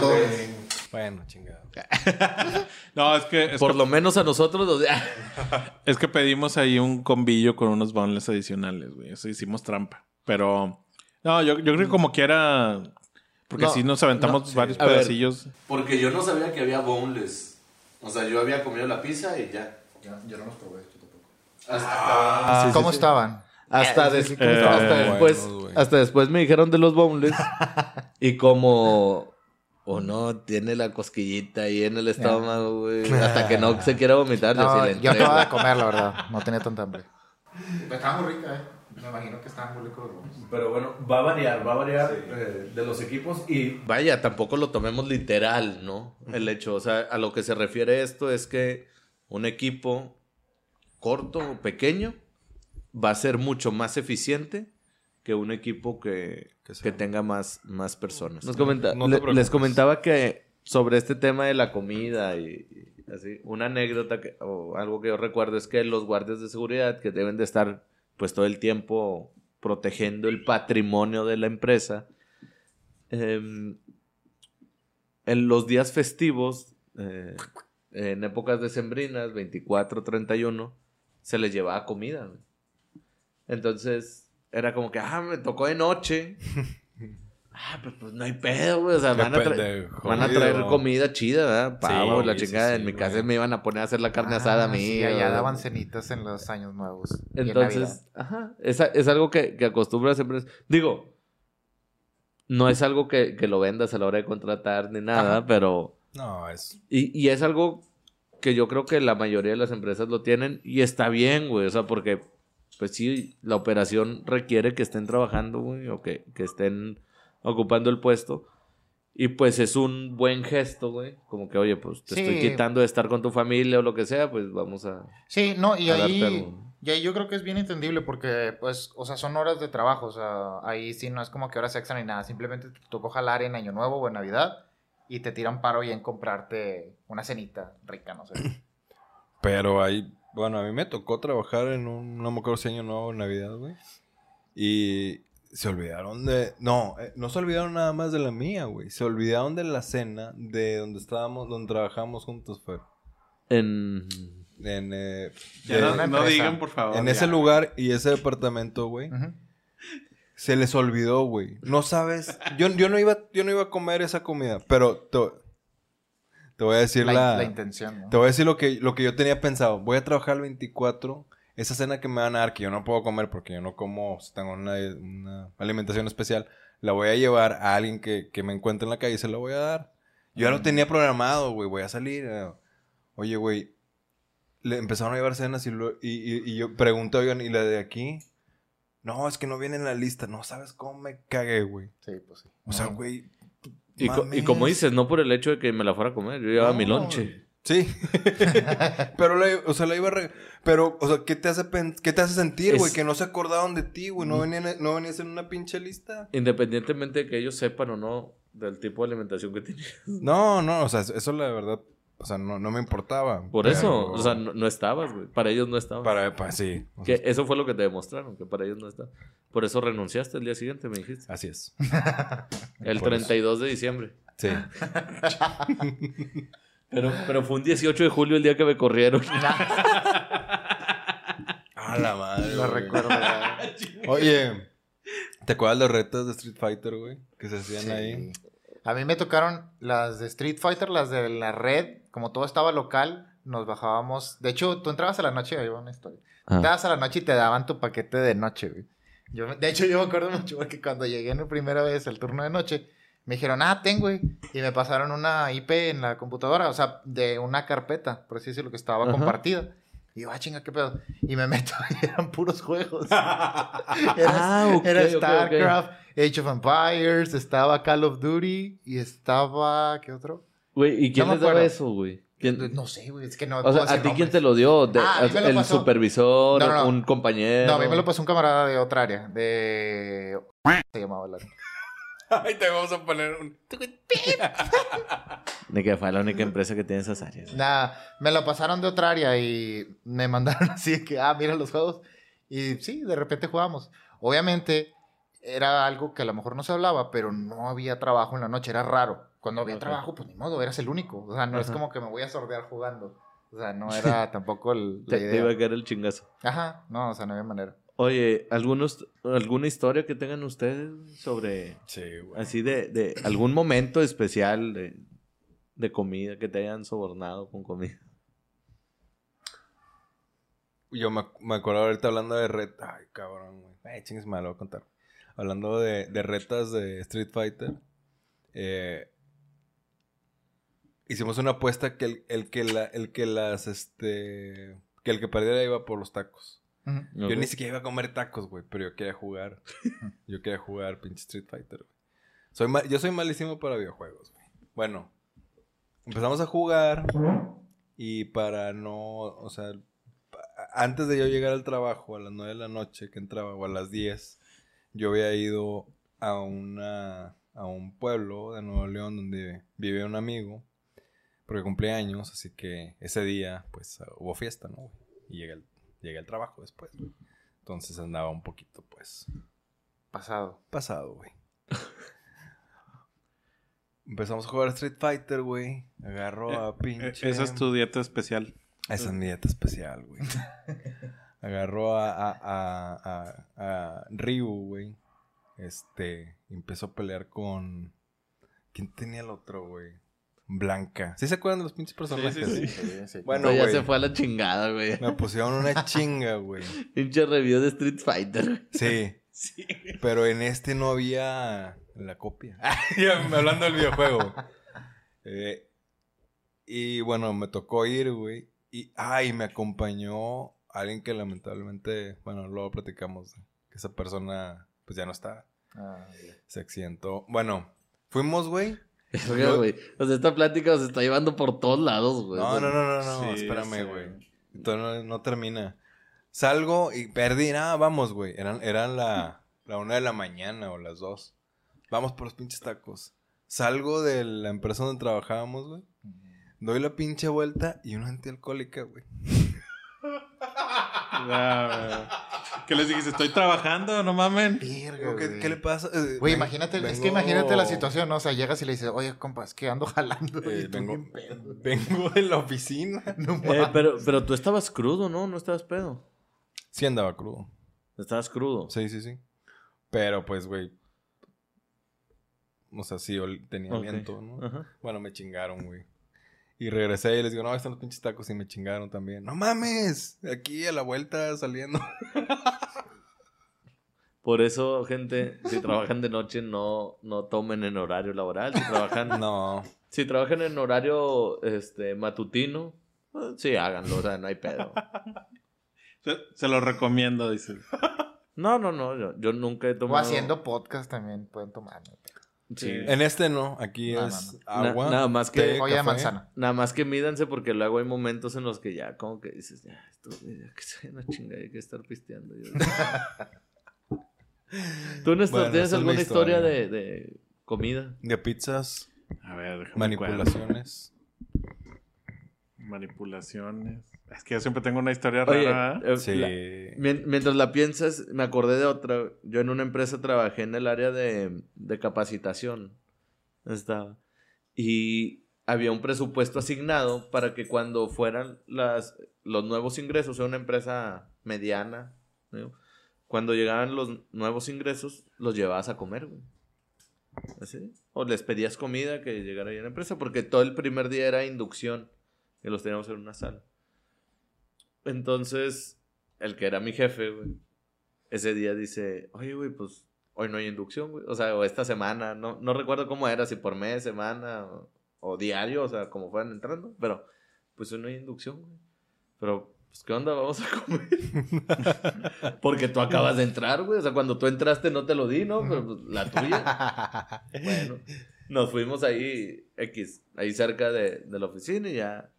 Dobles. Bueno, chingado. <laughs> No, es que, es, Por que, lo menos a nosotros, o sea, <laughs> es que pedimos ahí un combillo con unos boneless adicionales, güey. Eso hicimos trampa. Pero, no, yo, yo creo que como quiera, porque No, si nos aventamos no, sí. varios A ver. pedacillos. Porque yo no sabía que había boneless. O sea, yo había comido la pizza y ya. Yo no los probé, yo tampoco. Hasta ¿Cómo estaban? hasta, Eh, des- sí, ¿cómo eh, estaban? hasta después, buenos, güey. hasta después me dijeron de los boneless <laughs> y como o no tiene la cosquillita ahí en el estómago, güey, <laughs> hasta que no se quiera vomitar, yo sí yo acababa de comer, la verdad. No tenía tanta hambre. Estaba muy rica, eh. Me imagino que estaban muy ricos Pero bueno, va a variar, va a variar eh, de los equipos y... Vaya, tampoco lo tomemos literal, ¿no? El hecho, o sea, a lo que se refiere esto es que un equipo corto o pequeño va a ser mucho más eficiente que un equipo que, Que tenga más, más personas. Nos No- comenta- no te le- preocupes. les comentaba que sobre este tema de la comida y, y así, una anécdota que, o algo que yo recuerdo es que los guardias de seguridad que deben de estar pues todo el tiempo protegiendo el patrimonio de la empresa, em, en los días festivos, eh, en épocas decembrinas, 24, 31, se les llevaba comida. Entonces, era como que, ah, me tocó de noche. <laughs> ah, pues, pues no hay pedo, güey. O sea, van a, traer, pendejo, van a traer comida chida, ¿verdad? Pavo, Sí, la chingada. sí, en mi güey. casa me iban a poner a hacer la carne asada a mí. Sí, allá güey. daban cenitas en los años nuevos. y en Entonces, ajá, es, es algo que, que acostumbra siempre. Digo, no es algo que, que lo vendas a la hora de contratar ni nada, pero. No, es... Y, y es algo que yo creo que la mayoría de las empresas lo tienen y está bien, güey. O sea, porque, pues sí, la operación requiere que estén trabajando, güey, o que, que estén ocupando el puesto. Y pues es un buen gesto, güey. Como que, oye, pues te estoy Sí. quitando de estar con tu familia o lo que sea, pues vamos a. Sí, no, y ahí, y ahí yo creo que es bien entendible porque, pues, o sea, son horas de trabajo, o sea, ahí sí no es como que horas extra ni nada, simplemente te tocó jalar en Año Nuevo o en Navidad y te tiran paro y en comprarte una cenita rica, no sé. <clears throat> Pero ahí, bueno, a mí me tocó trabajar en un, no me acuerdo si año nuevo Navidad, güey. Y se olvidaron de, no, eh, no se olvidaron nada más de la mía, güey. Se olvidaron de la cena de donde estábamos, donde trabajamos juntos, fue. En. En, eh, Ya de- no, digan, por favor. en ya. ese lugar y ese departamento, güey. Ujú. Se les olvidó, güey. No sabes. Yo, yo, no iba, yo no iba a comer esa comida, pero te, te voy a decir La, la, la intención, ¿no? Te voy a decir lo que, lo que yo tenía pensado. Voy a trabajar el 24. Esa cena que me van a dar, que yo no puedo comer porque yo no como, tengo una, una alimentación especial, la voy a llevar a alguien que, que me encuentre en la calle y se la voy a dar. Yo ya lo tenía programado, güey. Voy a salir. eh. Oye, güey. Le empezaron a llevar cenas y, lo- y, y- y yo pregunté, oigan, ¿y la de aquí? No, es que no viene en la lista. No sabes cómo me cagué, güey. Sí, pues sí. O sea, güey. Y, co- y como dices, no por el hecho de que me la fuera a comer, yo llevaba mi lonche. Sí. <laughs> pero, la, o sea, la iba a... re- Pero, o sea, ¿qué te hace, qué te hace sentir, güey? Es- Que no se acordaban de ti, güey. No, venían, no venías en una pinche lista. Independientemente de que ellos sepan o no del tipo de alimentación que tenías. No, no, o sea, eso la verdad... O sea, no, no me importaba. Por Pero- eso, o sea, no, no estabas, güey. Para ellos no estabas. Para, para, sí. O sea, Que eso fue lo que te demostraron, que para ellos no está. Por eso renunciaste el día siguiente, me dijiste. Así es. <laughs> El Por 32 de diciembre. Sí. <laughs> Pero, pero fue un 18 de julio el día que me corrieron. <laughs> A la madre, Lo recuerdo. Oye, ¿te acuerdas de los retos de Street Fighter, güey? Que se hacían Sí. ahí. A mí me tocaron las de Street Fighter, las de la red. Como todo estaba local, nos bajábamos. De hecho, tú entrabas a la noche, ahí va una historia. Ah. Entrabas a la noche y te daban tu paquete de noche, güey. Yo, de hecho, yo me acuerdo mucho porque cuando llegué en la primera vez al turno de noche, me dijeron, ah, ten, güey. Y me pasaron una IP en la computadora, o sea, de una carpeta, por así decirlo, que estaba Ajá. compartida. Y yo, ah, chinga, qué pedo. Y me meto <laughs> y eran puros juegos. <laughs> era, Ah, ok, era. StarCraft, Age of Empires, estaba Call of Duty y estaba. ¿Qué otro? Güey, ¿y quién No les daba eso, güey? ¿Quién- No sé, güey, es que no. O puedo sea, ¿a ti quién te lo dio? De- Ah, a ¿El pasó. supervisor? No, no, no. ¿Un compañero? No, a mí me lo pasó un camarada de otra área, de. Se llamaba la. <laughs> Ahí te vamos a poner un... <laughs> De que fue la única empresa que tiene esas áreas. Nada, me lo pasaron de otra área y me mandaron <laughs> así de que, ah, mira los juegos. Y sí, de repente jugamos. Obviamente era algo que a lo mejor no se hablaba, pero no había trabajo en la noche, era raro. Cuando había trabajo, pues ni modo, eras el único. O sea, no es como que me voy a sordear jugando. O sea, no era tampoco el, la Te, te iba a caer el chingazo. Ajá, no, o sea, no había manera. Oye, ¿algunos, ¿alguna historia que tengan ustedes sobre Sí, güey. así de, de algún momento especial de, de comida que te hayan sobornado con comida? Yo me, me acuerdo ahorita hablando de retas. Ay, cabrón, güey. Ay, chingues, me lo voy a contar. Hablando de, de retas de Street Fighter. eh, hicimos una apuesta que el, el que la, el que las, este... Que el que perdiera iba por los tacos. Yo ni siquiera iba a comer tacos, güey, pero yo quería jugar. <laughs> yo quería jugar pinche Street Fighter, güey. Soy ma- yo soy malísimo para videojuegos, güey. Bueno, empezamos a jugar y para no, o sea, antes de yo llegar al trabajo a las 9 de la noche que entraba o a las 10, yo había ido a una a un pueblo de Nuevo León donde vive un amigo porque cumplía años, así que ese día pues hubo fiesta, ¿no? güey? Y llegué al, llegué al trabajo después. güey. Entonces andaba un poquito pues Pasado. pasado, güey. Empezamos a jugar Street Fighter, güey. Agarro a Eh, pinche. Esa es tu dieta especial. Esa es mi dieta especial, güey. <laughs> Agarró a, a, a, a, a Ryu, güey. Este. Empezó a pelear con. ¿Quién tenía el otro, güey? Blanca. ¿Sí se acuerdan de los pinches personajes? sí. Sí, sí. Bueno, ya se fue a la chingada, güey. Me pusieron una <laughs> chinga, güey. Pinche review de Street Fighter. Sí. <laughs> Pero en este no había la copia. <laughs> Ya, Hablando del videojuego. Eh, y bueno, me tocó ir, güey. Y, ay, me acompañó alguien que lamentablemente, bueno, luego platicamos, que esa persona, pues ya no está. Ah. Se accidentó. Bueno, fuimos, güey. Güey. O sea, esta plática se está llevando por todos lados, güey. No, no, no, no, no, Sí, espérame, sí. güey. Entonces no, no termina. Salgo y perdí. Ah, vamos, güey. Eran, eran la, la una de la mañana o las dos. Vamos por los pinches tacos. Salgo de la empresa donde trabajábamos, güey. Doy la pinche vuelta y una antialcohólica, güey. <laughs> Ah, ¿Qué les dijiste? Estoy trabajando, no mamen. Digo, ¿Qué, le pasa? Eh, Güey, imagínate, es que imagínate la situación, ¿no? O sea, llegas y le dices, oye, compa, es que ando jalando. y eh, vengo, <laughs> vengo de la oficina. <laughs> No Eh, mames. pero, pero tú estabas crudo, ¿no? No estabas pedo. Sí andaba crudo. Estabas crudo. Sí, sí, sí. Pero pues, güey. O sea, sí, tenía Ok. aliento, ¿no? Ajá. Bueno, me chingaron, güey. Y regresé y les digo, no, están los pinches tacos y me chingaron también. ¡No mames! Aquí a la vuelta saliendo. <laughs> Por eso, gente, si trabajan de noche, no, no tomen en horario laboral. Si trabajan, <laughs> No. si trabajan en horario este, matutino, eh, sí, háganlo, o sea, no hay pedo. <laughs> Se, se lo recomiendo, dice. No, no, no, yo, yo nunca he O tomado... haciendo podcast también pueden tomar. ¿no? Sí. En este no. Aquí No, es Na- agua. nada más que- té, de café. manzana. Nada más que mídanse porque luego hay momentos en los que ya como que dices, ya, esto, ya que sea una chinga, hay que estar pisteando. Yo- <laughs> ¿Tú, Néstor, Bueno, tienes alguna historia, historia. de, de comida? De pizzas, A ver, manipulaciones. Manipulaciones. Es que yo siempre tengo una historia Oye, rara. ¿eh? Sí. la- mientras la piensas, me acordé de otra. Yo en una empresa trabajé en el área de, de capacitación. Estaba. Y había un presupuesto asignado para que cuando fueran las, los nuevos ingresos, era una empresa mediana, ¿no? cuando llegaban los nuevos ingresos, los llevabas a comer, güey. ¿Así? O les pedías comida que llegara ahí a la empresa, porque todo el primer día era inducción, que los teníamos en una sala. Entonces, el que era mi jefe, güey, ese día dice, oye, güey, pues hoy no hay inducción, güey. O sea, o esta semana, no, no recuerdo cómo era, si por mes, semana o, o diario, o sea, como fueran entrando, pero pues hoy no hay inducción, güey. Pero, pues, ¿qué onda? Vamos a comer. <laughs> Porque tú acabas de entrar, güey. O sea, cuando tú entraste no te lo di, ¿no? Pero pues, la tuya. <laughs> Bueno, nos fuimos ahí, X, ahí cerca de, de la oficina y ya,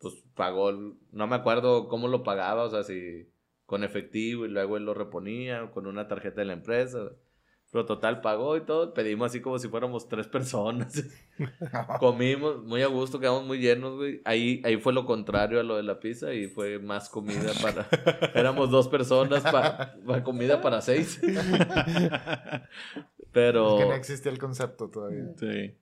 pues pagó, no me acuerdo cómo lo pagaba, o sea, si con efectivo y luego él lo reponía o con una tarjeta de la empresa. Pero total, pagó y todo. Pedimos así como si fuéramos tres personas. <laughs> Comimos muy a gusto, quedamos muy llenos, güey. Ahí, ahí fue lo contrario a lo de la pizza y fue más comida para... <laughs> Éramos dos personas para comida para seis. <laughs> Pero... Es que no existía el concepto todavía. Sí.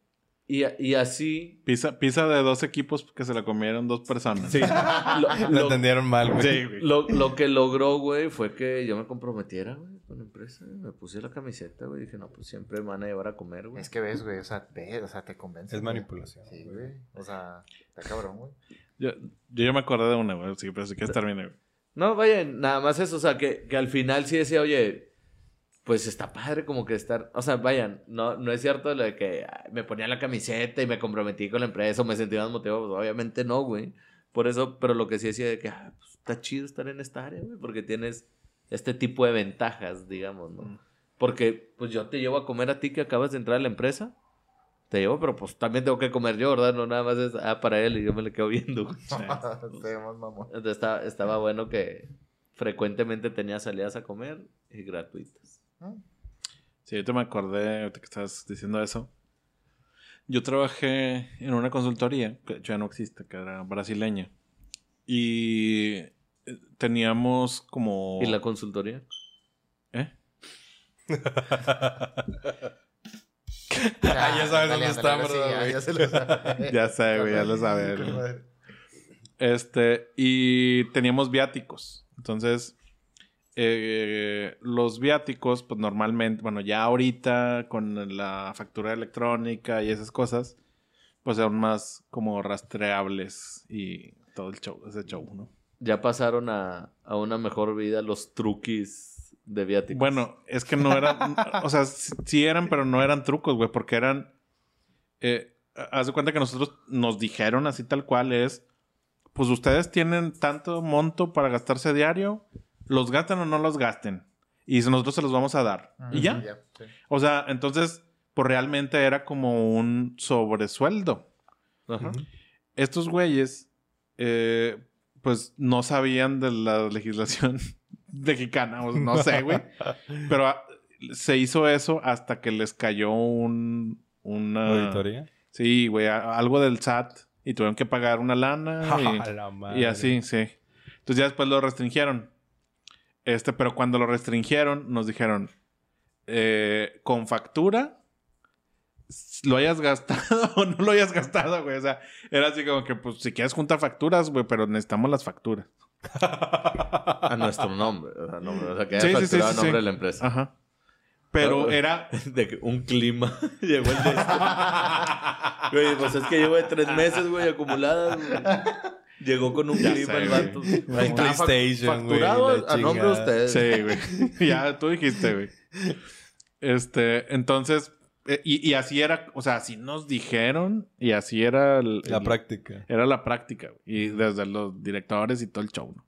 Y, y así... Pizza, pizza de dos equipos que se la comieron dos personas. Sí. Lo, <laughs> Lo lo- entendieron mal, güey. Sí, güey. Lo, lo que logró, güey, fue que yo me comprometiera, güey, con la empresa. Me puse la camiseta, güey. Dije, no, pues siempre me van a llevar a comer, güey. Es que ves, güey, o sea, te, o sea, te convence. Es güey. manipulación. Sí, güey. O sea, está cabrón, güey. Yo, yo ya me acordé de una, güey. Sí, pero si quieres termina, güey. No, vaya, nada más eso. O sea, que, que al final sí decía, oye, pues está padre como que estar... O sea, vayan, no, no es cierto lo de que ay, me ponía la camiseta y me comprometí con la empresa o me sentía más motivado. Pues obviamente no, güey. Por eso, pero lo que sí decía de que ah, pues, está chido estar en esta área, güey, porque tienes este tipo de ventajas, digamos, ¿no? Porque, pues yo te llevo a comer a ti que acabas de entrar a la empresa. Te llevo, pero pues también tengo que comer yo, ¿verdad? No nada más es, ah, para él y yo me le quedo viendo, güey. Entonces estaba, estaba bueno que frecuentemente tenía salidas a comer y gratuitas. Sí, ahorita me acordé, ahorita que estabas diciendo eso. Yo trabajé en una consultoría, que ya no existe, que era brasileña. Y eh, teníamos como... ¿Y la consultoría? ¿Eh? <laughs> Ah, ya sabes dónde está, ¿verdad, ya, ya se lo sabe. <laughs> Ya sé, güey, ya lo sabe. Este, y teníamos viáticos. Entonces, eh, los viáticos, pues normalmente, bueno, ya ahorita con la factura electrónica y esas cosas, pues son más como rastreables y todo el show, ese show, ¿no? Ya pasaron a, a una mejor vida los truquis de viáticos. Bueno, es que no eran, <laughs> o sea, sí eran, pero no eran trucos, güey, porque eran, eh, haz de cuenta que nosotros nos dijeron así tal cual es, pues ustedes tienen tanto monto para gastarse diario, los gasten o no los gasten, y nosotros se los vamos a dar. y ya. sí. O sea, entonces, pues realmente era como un sobresueldo. Ajá. Estos güeyes, eh, pues no sabían de la legislación <laughs> mexicana, o no sé, güey. <laughs> Pero ah, se hizo eso hasta que les cayó un... Una... ¿Auditoría? Sí, güey, a- algo del SAT. Y tuvieron que pagar una lana. <laughs> A la y, madre. y así, sí. Entonces ya después lo restringieron. Este, pero cuando lo restringieron, nos dijeron, eh, con factura, lo hayas gastado <laughs> o no lo hayas gastado, güey. O sea, era así como que, pues, si quieres juntar facturas, güey, pero necesitamos las facturas. <laughs> A nuestro nombre. Sea, nombre, o sea, que haya Sí, sí, sí, facturado a sí, nombre sí. de la empresa. Ajá. Pero era... <laughs> De que un clima. Llegó el de Güey, pues es que llevo de tres meses, güey, acumuladas, güey. Llegó con un Ya el güey. vato. Un Ahí está, PlayStation, güey, Facturado a nombre de ustedes. Sí, güey. <laughs> ya, tú dijiste, güey. Este, entonces, eh, y, y así era, o sea, así nos dijeron y así era el- La el- práctica. Era la práctica, güey. Y desde los directores y todo el show, ¿no?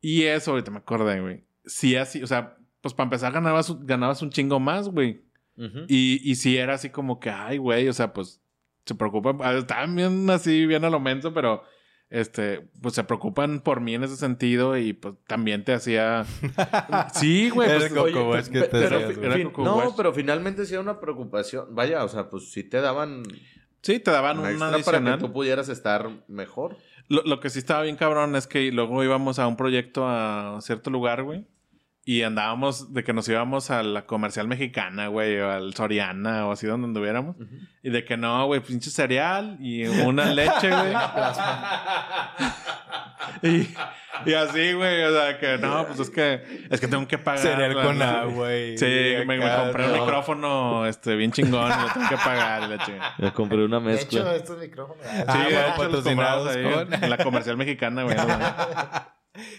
Y eso, ahorita me acordé, güey. Sí, así, o sea, pues para empezar ganabas, un- ganabas un chingo más, güey. Ujú. Y, y sí era así como que, ay, güey, o sea, pues se preocupan, ah, estaban bien así, bien a lo menso, pero este, pues se preocupan por mí en ese sentido y pues también te hacía... <laughs> Sí, güey, pues, Oye, Coco Wash, ¿qué pe- te pero hacías, güey? Coco no, Wash. pero finalmente sí era una preocupación. Vaya, o sea, pues sí te daban sí, te daban una un extra para que tú pudieras estar mejor. Lo, lo que sí estaba bien cabrón es que luego íbamos a un proyecto a cierto lugar, güey. Y andábamos de que nos íbamos a la comercial mexicana, güey, o al Soriana o así donde anduviéramos. Y de que no, güey, pinche cereal y una leche, <laughs> güey. y, y así, güey, o sea, que no, pues es que, es que tengo que pagar. Cereal la- con la- agua y... Sí, me, me acá, compré un no. micrófono este, bien chingón lo tengo que pagar la chingada. Me compré una De hecho, mezcla. estos micrófonos. Sí, Ah, de bueno, patrocinados ahí con- en la comercial mexicana, güey. <laughs>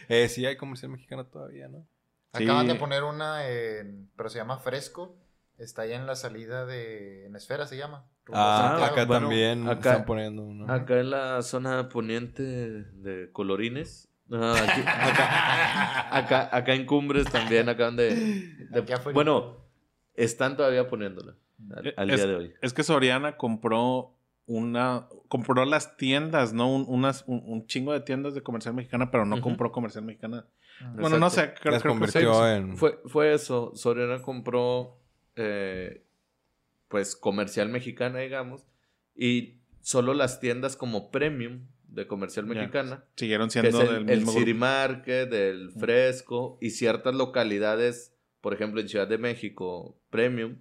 Eh, sí, hay comercial mexicano todavía, ¿no? Acaban Sí. de poner una en. Pero se llama Fresco. Está ahí en la salida de. En Esfera se llama. Ah, Santiago. acá bueno, también acá- están poniendo uno. Acá en la zona poniente de Colorines. Ah, aquí- acá, <laughs> acá, acá en Cumbres también acaban de... bueno, están todavía poniéndola al, al Es- día de hoy. Es que Soriana compró una. Compró las tiendas, ¿no? Un, unas, un, un chingo de tiendas de comercial mexicana, pero no compró comercial mexicana. Bueno, no sé, creo, Las creo que convirtió en... Fue, fue eso. Soriana compró, eh, pues, comercial mexicana, digamos. Y solo las tiendas como premium de comercial mexicana. Siguieron que es siendo el, del el mismo City grupo. Market, el Fresco y ciertas localidades, por ejemplo, en Ciudad de México, premium,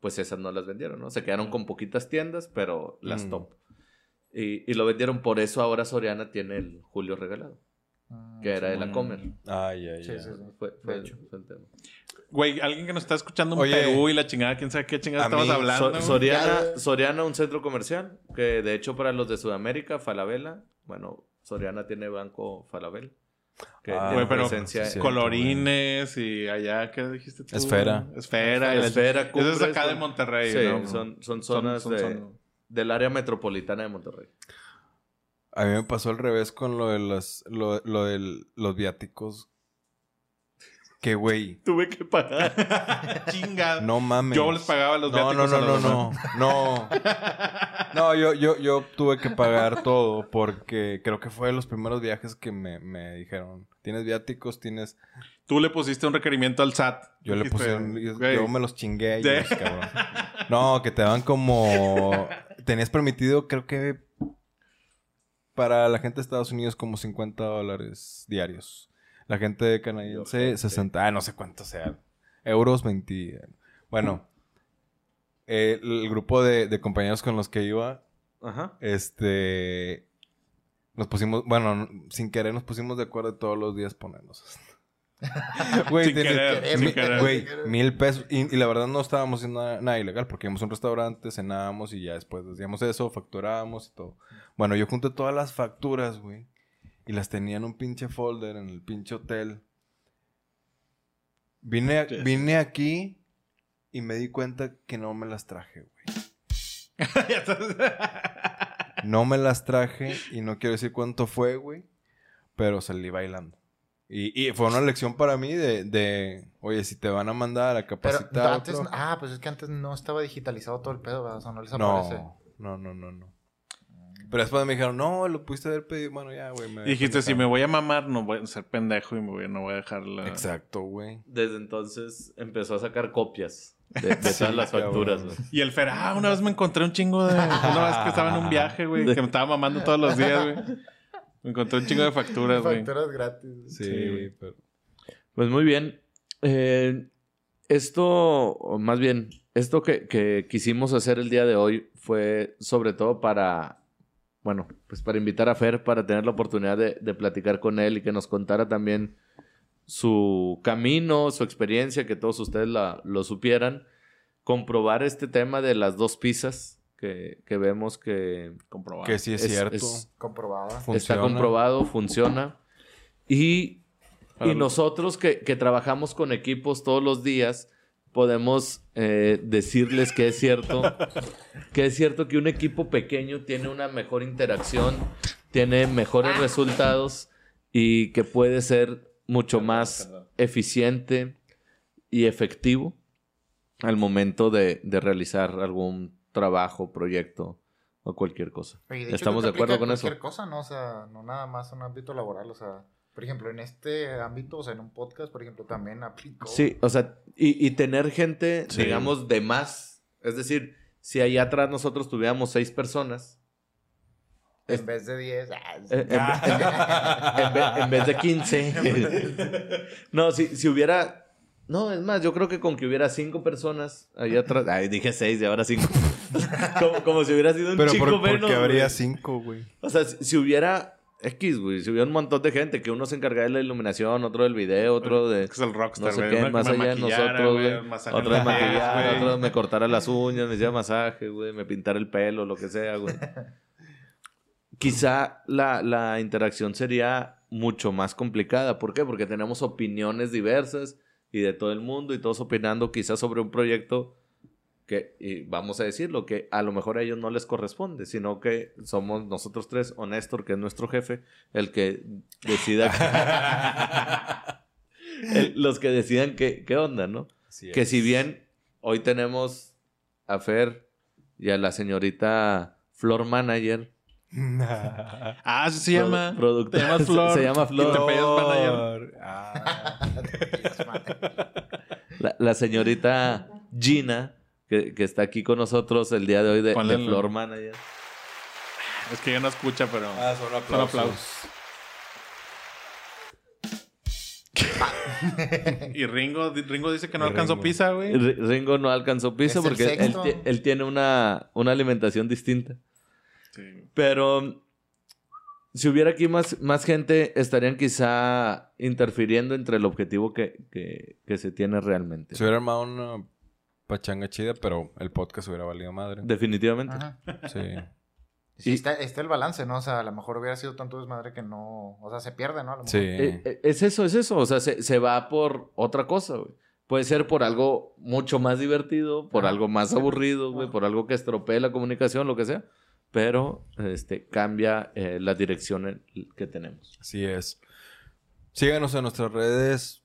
pues esas no las vendieron, ¿no? Se quedaron con poquitas tiendas, pero las Mm. top. Y, y lo vendieron, por eso ahora Soriana tiene el Julio regalado, Mm, que era de la. Comer. Ay, ay, Sí, ay. sí, sí. Fue, fue el, hecho. fue el tema. Güey, alguien que nos está escuchando en Oye. Perú y la chingada, quién sabe qué chingada estabas mí, hablando. So-? Soriana, Soriana, un centro comercial, que de hecho para los de Sudamérica, Falabella, bueno, Soriana tiene banco Falabella. Que Ah, tiene pero presencia sí, colorines y allá, ¿qué dijiste tú? Esfera. Esfera. y la- Esfera, Eso es acá de Monterrey, Sí, ¿no? son, son zonas son- de- son- del área metropolitana de Monterrey. A mí me pasó al revés con lo de los, lo, lo del- los viáticos. Que, güey, Tuve que pagar. <laughs> Chinga. no mames. Yo les pagaba los No, no, viáticos no, a no, no, no. <laughs> No, yo, yo, yo tuve que pagar todo porque creo que fue de los primeros viajes que me, me dijeron, tienes viáticos, tienes... Tú le pusiste un requerimiento al SAT. Yo le puse, un- yo, yo me los chingué a ellos, cabrón. <laughs> No, que te daban como... Tenías permitido, creo que para la gente de Estados Unidos como 50 dólares diarios. La gente canadiense, Yo, 60, ah, no sé cuánto sea. Euros, 20. Bueno, eh, el grupo de, de compañeros con los que iba, Ajá. este... Nos pusimos, bueno, sin querer nos pusimos de acuerdo de todos los días ponernos. Güey, mil pesos. Y, y la verdad no estábamos haciendo nada, nada ilegal porque íbamos a un restaurante, cenábamos y ya después hacíamos eso, facturábamos y todo. Bueno, yo junté todas las facturas, güey. Y las tenía en un pinche folder en el pinche hotel. Vine, a- vine aquí y me di cuenta que no me las traje, güey. <laughs> <laughs> No me las traje y no quiero decir cuánto fue, güey. Pero salí bailando. Y, y fue una lección para mí de, de, oye, si te van a mandar a Pero capacitar. antes, otro- ah, pues es que antes no estaba digitalizado todo el pedo, ¿verdad? o sea, no les aparece. no, no, no, no, no. Pero después me dijeron, no, lo pudiste haber pedido. Bueno, ya, güey. me Dijiste, si me pendejaron". voy a mamar, no voy a ser pendejo y me voy, no voy a dejar la... Exacto, güey. Desde entonces empezó a sacar copias de, de <laughs> Sí, todas las facturas. güey. Y el Fer, ah, una vez me encontré un chingo de... Una vez que estaba en un viaje, güey, que me estaba mamando todos los días, güey. Me encontré un chingo de facturas, güey. Facturas gratis. Sí, Sí, güey. pero. Pues muy bien. Eh, esto, o más bien, esto que, que quisimos hacer el día de hoy fue sobre todo para, bueno, pues para invitar a Fer, para tener la oportunidad de, de platicar con él y que nos contara también su camino, su experiencia, que todos ustedes la- lo supieran. Comprobar este tema de las dos pizzas que, que vemos que Comprobado. Que sí es, Es- cierto. es- Comprobada. está comprobado, funciona. Y y nosotros que, que trabajamos con equipos todos los días, podemos eh, decirles que es cierto, <laughs> que es cierto que un equipo pequeño tiene una mejor interacción, tiene mejores resultados y que puede ser mucho más eficiente y efectivo al momento de, de realizar algún trabajo, proyecto o cualquier cosa. Oye, de hecho, ¿Estamos de acuerdo con eso? Cualquier cosa, ¿no? O sea, no nada más en un ámbito laboral, o sea, por ejemplo, en este ámbito, o sea, en un podcast, por ejemplo, también aplico. Sí, o sea, y, y tener gente, Sí. digamos, de más. Es decir, si allá atrás nosotros tuviéramos seis personas, En vez de 10. ah, eh, en, en- en ve- en vez de 15. <laughs> <laughs> no, si, si hubiera... No, es más, yo creo que con que hubiera cinco personas allá atrás... Ay, dije seis y ahora cinco. <laughs> como, como si hubiera sido un Pero chico por, menos. porque habría güey. cinco, güey. O sea, si, si hubiera... X, güey. Si hubiera un montón de gente, que uno se encargara de la iluminación, otro del video, otro de... Es el rockstar, No sé qué, más allá de nosotros, güey, Otro de maquillar, otro de me cortara las uñas, me hacía masaje, güey, me pintara el pelo, lo que sea, güey. <laughs> Quizá la, la interacción sería mucho más complicada. ¿Por qué? Porque tenemos opiniones diversas y de todo el mundo y todos opinando quizás sobre un proyecto que, y vamos a decirlo, que a lo mejor a ellos no les corresponde, sino que somos nosotros tres, o Néstor, que es nuestro jefe, el que decida... <laughs> <laughs> el- los que decidan qué, qué onda, ¿no? Así Que es. si bien hoy tenemos a Fer y a la señorita Flor Manager <laughs> Ah, se llama. productor. Te llamas Se- Flor. se llama Flor. Y te apellidas manager. Ah. La, la señorita Gina, que, que está aquí con nosotros el día de hoy de, de el- Flor Manager. Es que ella no escucha, pero. Ah, son aplausos. aplausos. <laughs> Y Ringo, Ringo dice que no alcanzó Ringo. pizza, güey. R- Ringo no alcanzó el porque él tiene una, una alimentación distinta. Sí. Pero si hubiera aquí más, más gente, estarían quizá interfiriendo entre el objetivo que, que- que se tiene realmente. Se hubiera armado una pachanga chida, pero el podcast hubiera valido madre. Definitivamente. Ajá. Sí. <laughs> Sí, Y- está, está el balance, ¿no? O sea, a lo mejor hubiera sido tanto desmadre que no... O sea, se pierde, ¿no? A lo mejor. Sí. Eh, eh, es eso, es eso. O sea, se, se va por otra cosa, güey. Puede ser por algo mucho más divertido, por algo más aburrido, güey, por algo que estropee la comunicación, lo que sea. Pero este, cambia eh, la dirección en- que tenemos. Así es. Síganos en nuestras redes.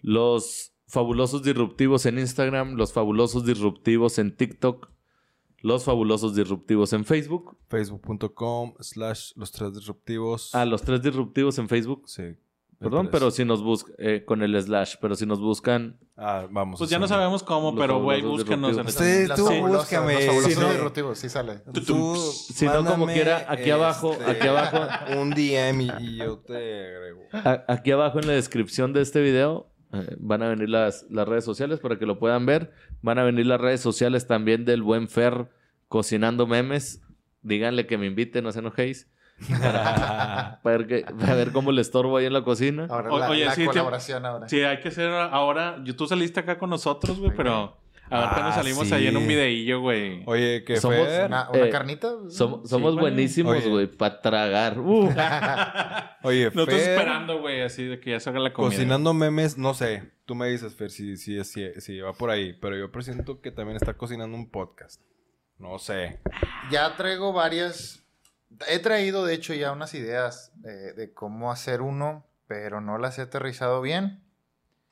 Los fabulosos disruptivos en Instagram, los fabulosos disruptivos en TikTok, los fabulosos disruptivos en Facebook. Facebook.com slash los tres disruptivos. Ah, los tres disruptivos en Facebook. Sí. Perdón, pero si nos buscan con el slash, pero si nos buscan Ah, vamos. Pues ya no sabemos cómo, pero güey, búsquenos en. Sí, tú búscame. Los fabulosos Si no- disruptivos, sí sale. Tú, Si no, como quiera, aquí abajo, este, aquí abajo. Un DM y, yo te agrego. A- Aquí abajo en la descripción de este video eh, van a venir las, las redes sociales para que lo puedan ver. Van a venir las redes sociales también del buen Fer cocinando memes. Díganle que me invite, no se enojéis. Para, <laughs> para ver, que- para ver cómo le estorbo ahí en la cocina. Ahora O- la, oye, la sí, te- colaboración ahora. Sí, hay que ser ahora. yo- Tú saliste acá con nosotros, güey, pero. A ver cuando Ah, salimos sí. ahí en un videillo, güey. Oye, que Somos Fer? Una, una Eh, carnita. Som- somos buenísimos, güey, para tragar. Uh. <laughs> Oye, No estoy esperando, güey, así de que ya salga la comida. Cocinando memes, no sé. Tú me dices, Fer, si, si, si, si va por ahí. Pero yo presiento que también está cocinando un podcast. No sé. Ya traigo varias. He traído, de hecho, ya unas ideas de, de cómo hacer uno, pero no las he aterrizado bien.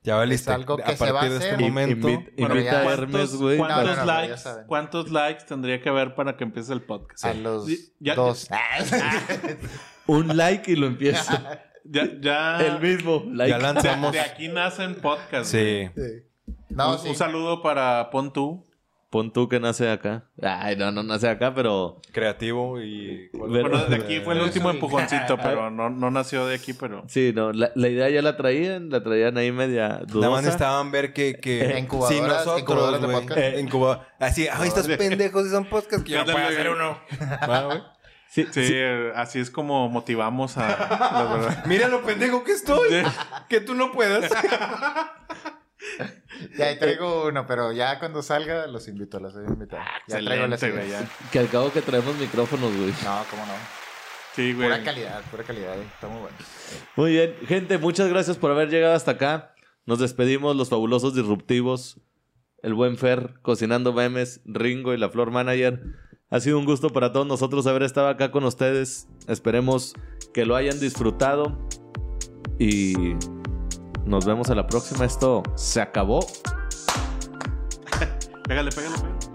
Ya valiste. algo a que se va a partir de este hacer. momento. Invita, Bueno, invita ya. a Hermes, güey. ¿Cuántos, No, no, no, likes. ¿Cuántos likes tendría que haber para que empiece el podcast? A los ya- dos. <laughs> Un like y lo empieza. <laughs> Ya, ya. El mismo. Like. Ya lanzamos. De aquí nacen podcasts. Sí. Sí. No, un, sí. un saludo para Pon tú. Pon tú que nace acá. Ay, no, no nace acá, pero. Creativo y. Bueno, de aquí fue el <laughs> último sí. empujoncito, pero no, no nació de aquí, pero. Sí, no, la, la idea ya la traían, la traían ahí media dudosa. Nada más necesitaban ver que, que <laughs> Incubadoras- si nosotros, incubadoras de podcast. eh, incuba- así, ay, estos <laughs> pendejos son podcasts que yo no puedo hacer uno. Va, güey. Sí, Sí, sí. así es como motivamos a. la verdad. Mira lo pendejo que estoy. que tú no puedas. <laughs> Ya ahí traigo uno, pero ya cuando salga los invito, los voy a invitar. ya traigo las ideas. ya. Que al cabo que traemos micrófonos, güey. No, cómo no. Sí, güey. Pura calidad, pura calidad. eh. Está muy bueno. Muy bien, gente, muchas gracias por haber llegado hasta acá. Nos despedimos, los fabulosos disruptivos, el buen Fer, cocinando memes, Ringo y la Flor Manager. Ha sido un gusto para todos nosotros haber estado acá con ustedes. Esperemos que lo hayan disfrutado. Y nos vemos a la próxima. Esto se acabó. <laughs> Pégale, pégale, pégale.